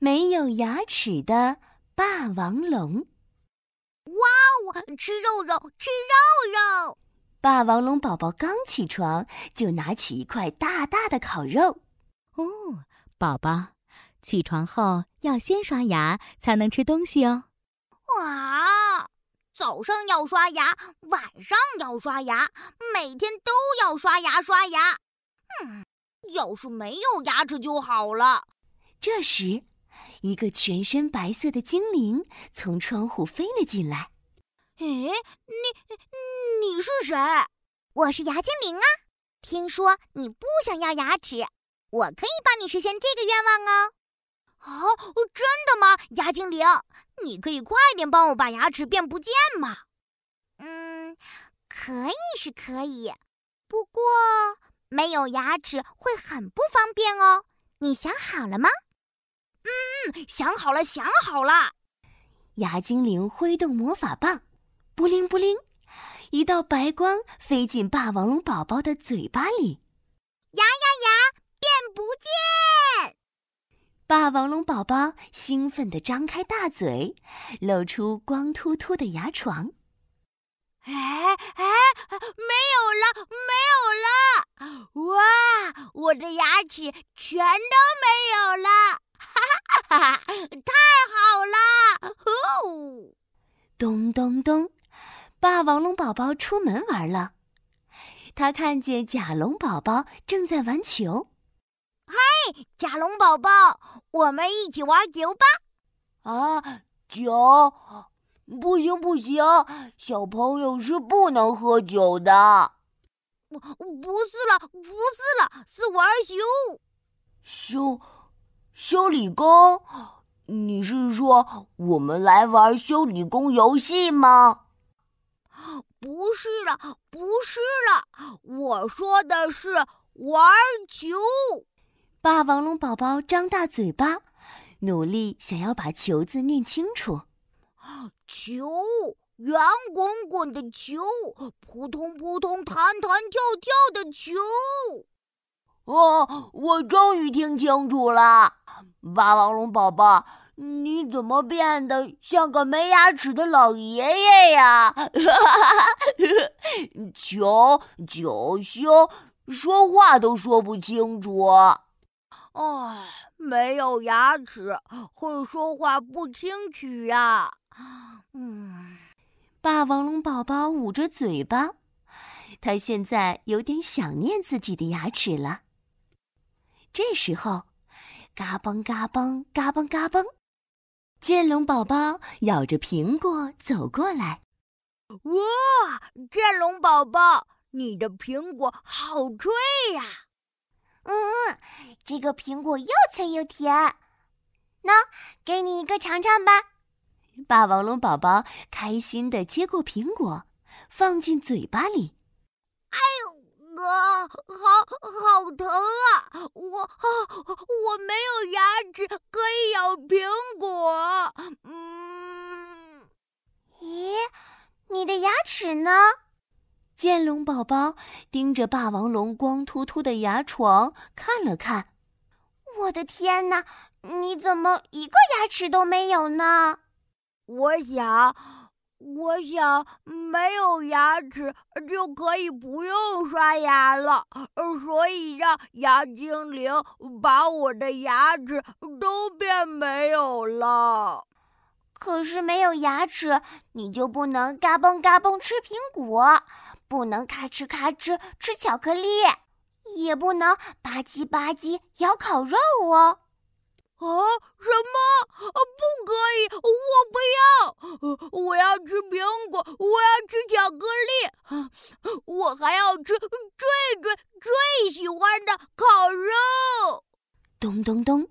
没有牙齿的霸王龙。哇哦，吃肉肉，吃肉肉！霸王龙宝宝刚起床，就拿起一块大大的烤肉。哦，宝宝，起床后要先刷牙才能吃东西哦。哇，早上要刷牙，晚上要刷牙，每天都要刷牙刷牙。嗯，要是没有牙齿就好了。这时，一个全身白色的精灵从窗户飞了进来。哎，你你是谁？我是牙精灵啊！听说你不想要牙齿，我可以帮你实现这个愿望哦。哦，真的吗，牙精灵？你可以快点帮我把牙齿变不见吗？嗯，可以是可以，不过没有牙齿会很不方便哦。你想好了吗？嗯，想好了，想好了。牙精灵挥动魔法棒，布灵布灵，一道白光飞进霸王龙宝宝的嘴巴里。牙牙牙，变不见！霸王龙宝宝兴奋地张开大嘴，露出光秃秃的牙床。哎哎，没有了，没有了！哇，我的牙齿全都没有了！哈哈哈哈！太好了！呼！咚咚咚，霸王龙宝宝出门玩了。他看见甲龙宝宝正在玩球。嘿，甲龙宝宝，我们一起玩球吧！啊，酒。不行不行，小朋友是不能喝酒的。不，不是了，不是了，是玩修。修，修理工？你是说我们来玩修理工游戏吗？不是了，不是了，我说的是玩球。霸王龙宝宝张大嘴巴，努力想要把“球”字念清楚。球，圆滚滚的球，扑通扑通，弹弹跳跳的球。哦，我终于听清楚了，霸王龙宝宝，你怎么变得像个没牙齿的老爷爷呀？球九修，说话都说不清楚。唉，没有牙齿，会说话不清楚呀。嗯，霸王龙宝宝捂着嘴巴，他现在有点想念自己的牙齿了。这时候，嘎嘣嘎嘣嘎嘣嘎嘣，剑龙宝宝咬着苹果走过来。哇，剑龙宝宝，你的苹果好脆呀！嗯，这个苹果又脆又甜，喏，给你一个尝尝吧。霸王龙宝宝开心的接过苹果，放进嘴巴里。哎呦，啊，好好疼啊！我啊，我没有牙齿可以咬苹果。嗯，咦，你的牙齿呢？剑龙宝宝盯着霸王龙光秃秃的牙床看了看。我的天哪，你怎么一个牙齿都没有呢？我想，我想没有牙齿就可以不用刷牙了，所以让牙精灵把我的牙齿都变没有了。可是没有牙齿，你就不能嘎嘣嘎嘣吃苹果，不能咔哧咔哧吃巧克力，也不能吧唧吧唧咬烤肉哦。啊，什么？不可以！我不要！我要吃苹果，我要吃巧克力，我还要吃最最最喜欢的烤肉。咚咚咚！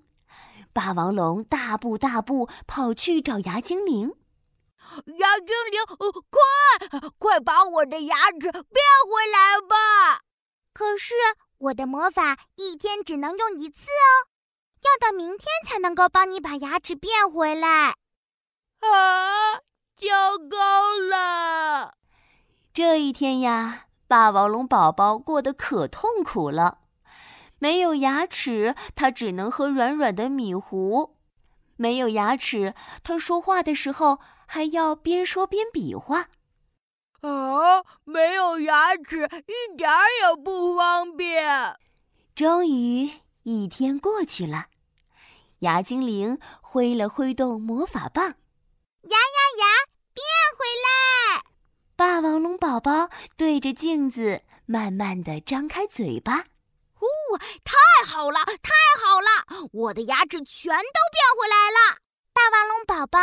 霸王龙大步大步跑去找牙精灵。牙精灵，快快把我的牙齿变回来吧！可是我的魔法一天只能用一次哦。要到明天才能够帮你把牙齿变回来，啊！糟糕了！这一天呀，霸王龙宝宝过得可痛苦了。没有牙齿，它只能喝软软的米糊。没有牙齿，他说话的时候还要边说边比划。啊，没有牙齿，一点儿也不方便。终于一天过去了，牙精灵挥了挥动魔法棒，牙牙牙，变回来！霸王龙宝宝对着镜子慢慢的张开嘴巴。哦，太好了，太好了！我的牙齿全都变回来了。霸王龙宝宝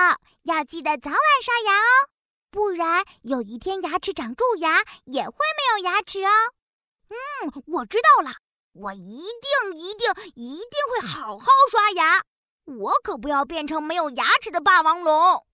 要记得早晚刷牙哦，不然有一天牙齿长蛀牙，也会没有牙齿哦。嗯，我知道了，我一定一定一定会好好刷牙。我可不要变成没有牙齿的霸王龙。